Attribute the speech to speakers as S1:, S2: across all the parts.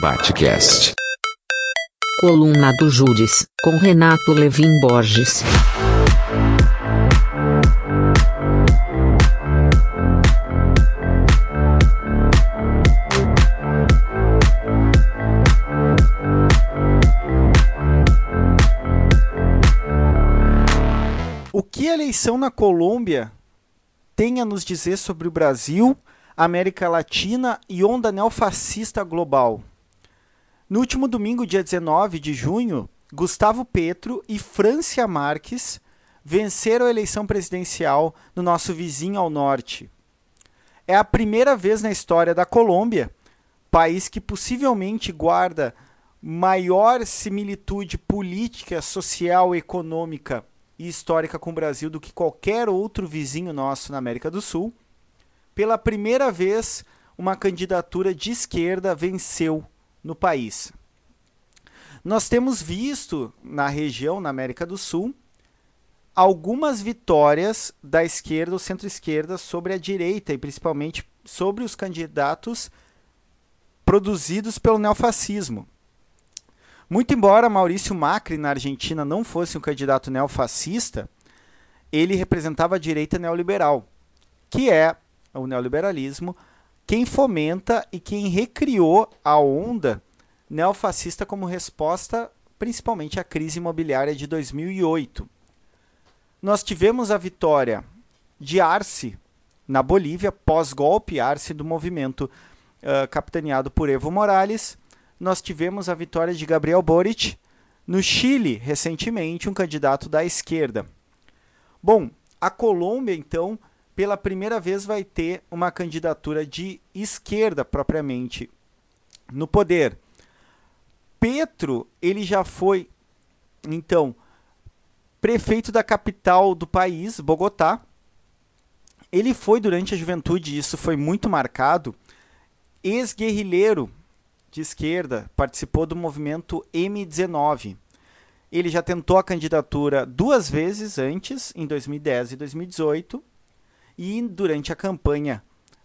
S1: Batcast.
S2: Coluna do Júris, com Renato Levin Borges.
S3: O que a eleição na Colômbia tem a nos dizer sobre o Brasil, América Latina e onda neofascista global? No último domingo, dia 19 de junho, Gustavo Petro e Francia Marques venceram a eleição presidencial no nosso vizinho ao norte. É a primeira vez na história da Colômbia, país que possivelmente guarda maior similitude política, social, econômica e histórica com o Brasil do que qualquer outro vizinho nosso na América do Sul. Pela primeira vez, uma candidatura de esquerda venceu no país. Nós temos visto na região, na América do Sul, algumas vitórias da esquerda ou centro-esquerda sobre a direita e principalmente sobre os candidatos produzidos pelo neofascismo. Muito embora Maurício Macri na Argentina não fosse um candidato neofascista, ele representava a direita neoliberal, que é o neoliberalismo, quem fomenta e quem recriou a onda neofascista como resposta principalmente à crise imobiliária de 2008. Nós tivemos a vitória de Arce na Bolívia, pós-golpe Arce do movimento uh, capitaneado por Evo Morales. Nós tivemos a vitória de Gabriel Boric no Chile, recentemente, um candidato da esquerda. Bom, a Colômbia, então, pela primeira vez vai ter uma candidatura de esquerda propriamente no poder. Petro, ele já foi, então, prefeito da capital do país, Bogotá. Ele foi durante a juventude, isso foi muito marcado, ex-guerrilheiro de esquerda, participou do movimento M19. Ele já tentou a candidatura duas vezes antes, em 2010 e 2018, e durante a campanha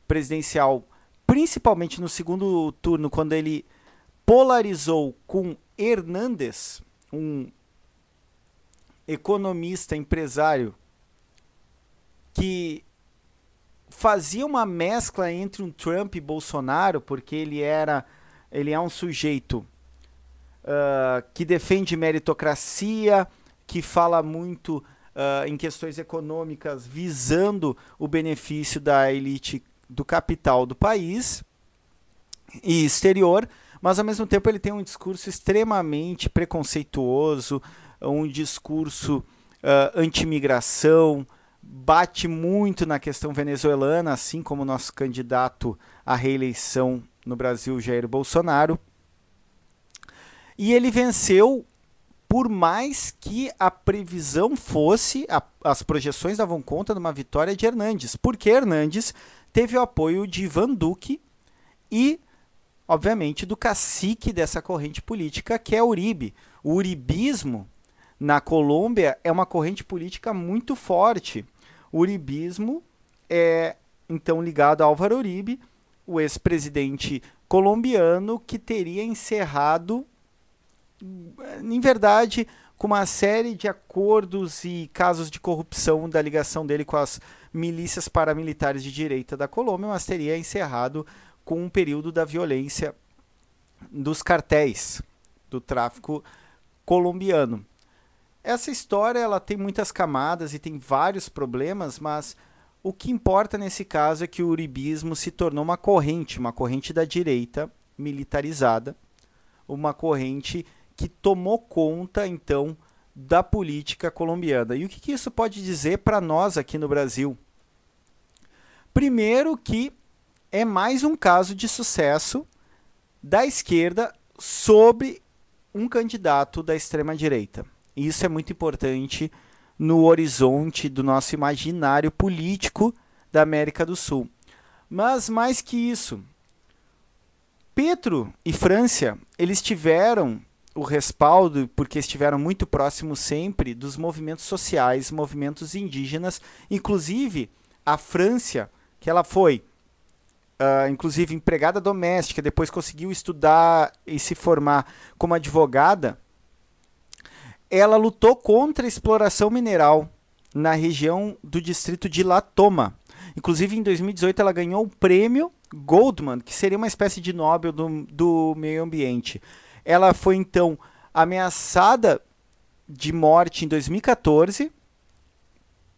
S3: presidencial, principalmente no segundo turno, quando ele polarizou com Hernandes, um economista, empresário, que fazia uma mescla entre um Trump e Bolsonaro, porque ele era ele é um sujeito uh, que defende meritocracia, que fala muito uh, em questões econômicas, visando o benefício da elite do capital do país e exterior, mas ao mesmo tempo ele tem um discurso extremamente preconceituoso, um discurso uh, anti-imigração, bate muito na questão venezuelana, assim como nosso candidato à reeleição no Brasil, Jair Bolsonaro. E ele venceu por mais que a previsão fosse, a, as projeções davam conta de uma vitória de Hernandes, porque Hernandes teve o apoio de Ivan Duque e, obviamente, do cacique dessa corrente política, que é Uribe. O uribismo na Colômbia é uma corrente política muito forte. O uribismo é, então, ligado a Álvaro Uribe, o ex-presidente colombiano que teria encerrado, em verdade, com uma série de acordos e casos de corrupção da ligação dele com as milícias paramilitares de direita da Colômbia, mas teria encerrado com um período da violência dos cartéis do tráfico colombiano. Essa história ela tem muitas camadas e tem vários problemas, mas o que importa nesse caso é que o uribismo se tornou uma corrente, uma corrente da direita militarizada, uma corrente que tomou conta então da política colombiana. E o que, que isso pode dizer para nós aqui no Brasil? Primeiro que é mais um caso de sucesso da esquerda sobre um candidato da extrema direita. Isso é muito importante no horizonte do nosso imaginário político da América do Sul. Mas mais que isso, Petro e França, eles tiveram o respaldo, porque estiveram muito próximos sempre dos movimentos sociais, movimentos indígenas, inclusive a França, que ela foi uh, inclusive empregada doméstica, depois conseguiu estudar e se formar como advogada, ela lutou contra a exploração mineral na região do distrito de Latoma. Inclusive, em 2018, ela ganhou o prêmio Goldman, que seria uma espécie de Nobel do, do meio ambiente. Ela foi, então, ameaçada de morte em 2014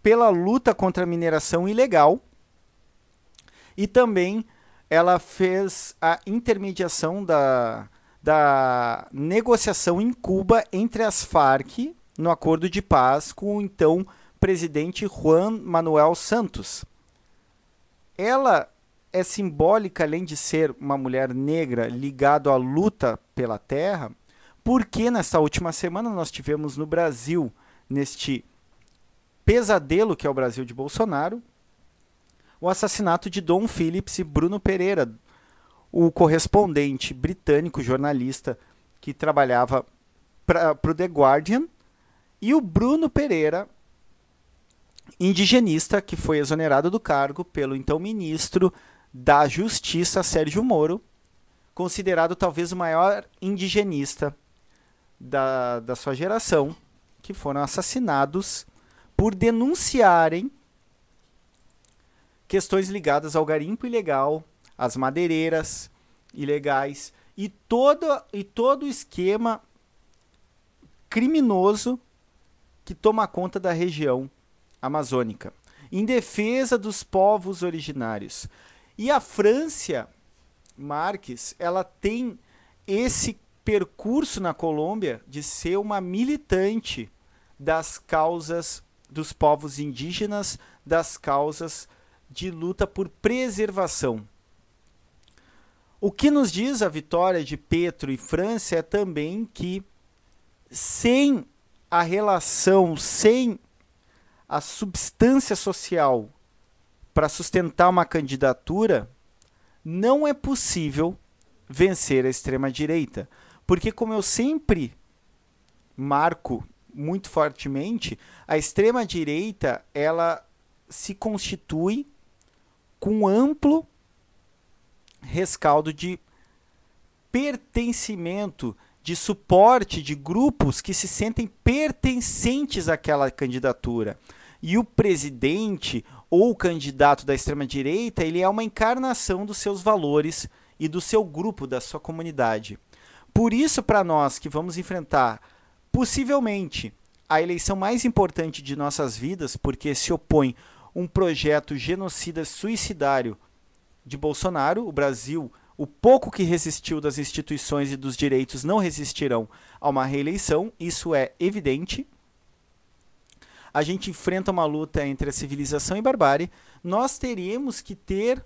S3: pela luta contra a mineração ilegal e também ela fez a intermediação da, da negociação em Cuba entre as Farc no acordo de paz com o então presidente Juan Manuel Santos. Ela é simbólica, além de ser uma mulher negra ligada à luta pela terra, porque nessa última semana nós tivemos no Brasil, neste pesadelo que é o Brasil de Bolsonaro, o assassinato de Dom Phillips e Bruno Pereira, o correspondente britânico, jornalista que trabalhava para o The Guardian, e o Bruno Pereira indigenista que foi exonerado do cargo pelo então ministro da Justiça, Sérgio Moro, considerado talvez o maior indigenista da, da sua geração, que foram assassinados por denunciarem questões ligadas ao garimpo ilegal, às madeireiras ilegais e todo, e todo o esquema criminoso que toma conta da região amazônica, em defesa dos povos originários. E a França, Marques, ela tem esse percurso na Colômbia de ser uma militante das causas dos povos indígenas, das causas de luta por preservação. O que nos diz a vitória de Petro e França é também que sem a relação, sem a substância social para sustentar uma candidatura, não é possível vencer a extrema-direita. Porque, como eu sempre marco muito fortemente, a extrema-direita ela se constitui com amplo rescaldo de pertencimento, de suporte de grupos que se sentem pertencentes àquela candidatura. E o presidente ou o candidato da extrema direita, ele é uma encarnação dos seus valores e do seu grupo, da sua comunidade. Por isso, para nós que vamos enfrentar possivelmente a eleição mais importante de nossas vidas, porque se opõe um projeto genocida suicidário de Bolsonaro, o Brasil o pouco que resistiu das instituições e dos direitos não resistirão a uma reeleição, isso é evidente. A gente enfrenta uma luta entre a civilização e barbárie. Nós teríamos que ter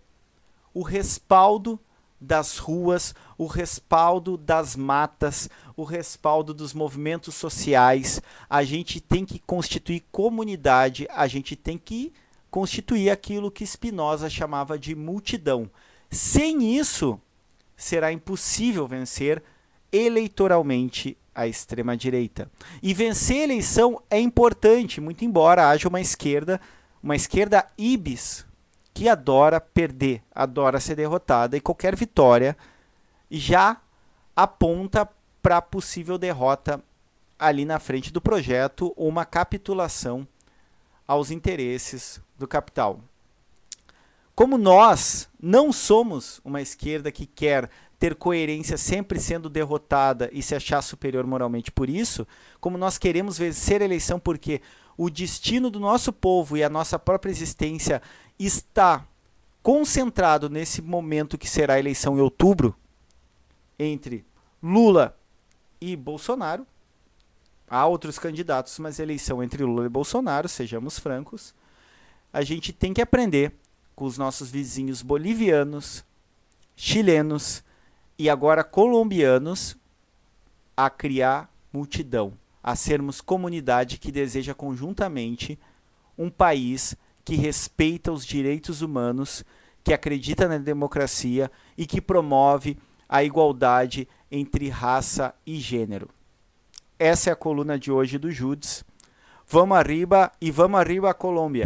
S3: o respaldo das ruas, o respaldo das matas, o respaldo dos movimentos sociais. A gente tem que constituir comunidade, a gente tem que constituir aquilo que Spinoza chamava de multidão. Sem isso, será impossível vencer eleitoralmente a extrema-direita. E vencer a eleição é importante, muito embora haja uma esquerda, uma esquerda ibis, que adora perder, adora ser derrotada, e qualquer vitória já aponta para possível derrota ali na frente do projeto ou uma capitulação aos interesses do capital. Como nós não somos uma esquerda que quer ter coerência sempre sendo derrotada e se achar superior moralmente por isso, como nós queremos vencer a eleição porque o destino do nosso povo e a nossa própria existência está concentrado nesse momento que será a eleição em outubro entre Lula e Bolsonaro. Há outros candidatos, mas a eleição entre Lula e Bolsonaro, sejamos francos, a gente tem que aprender com os nossos vizinhos bolivianos, chilenos e agora colombianos a criar multidão, a sermos comunidade que deseja conjuntamente um país que respeita os direitos humanos, que acredita na democracia e que promove a igualdade entre raça e gênero. Essa é a coluna de hoje do Judes. Vamos arriba e vamos arriba a Colômbia.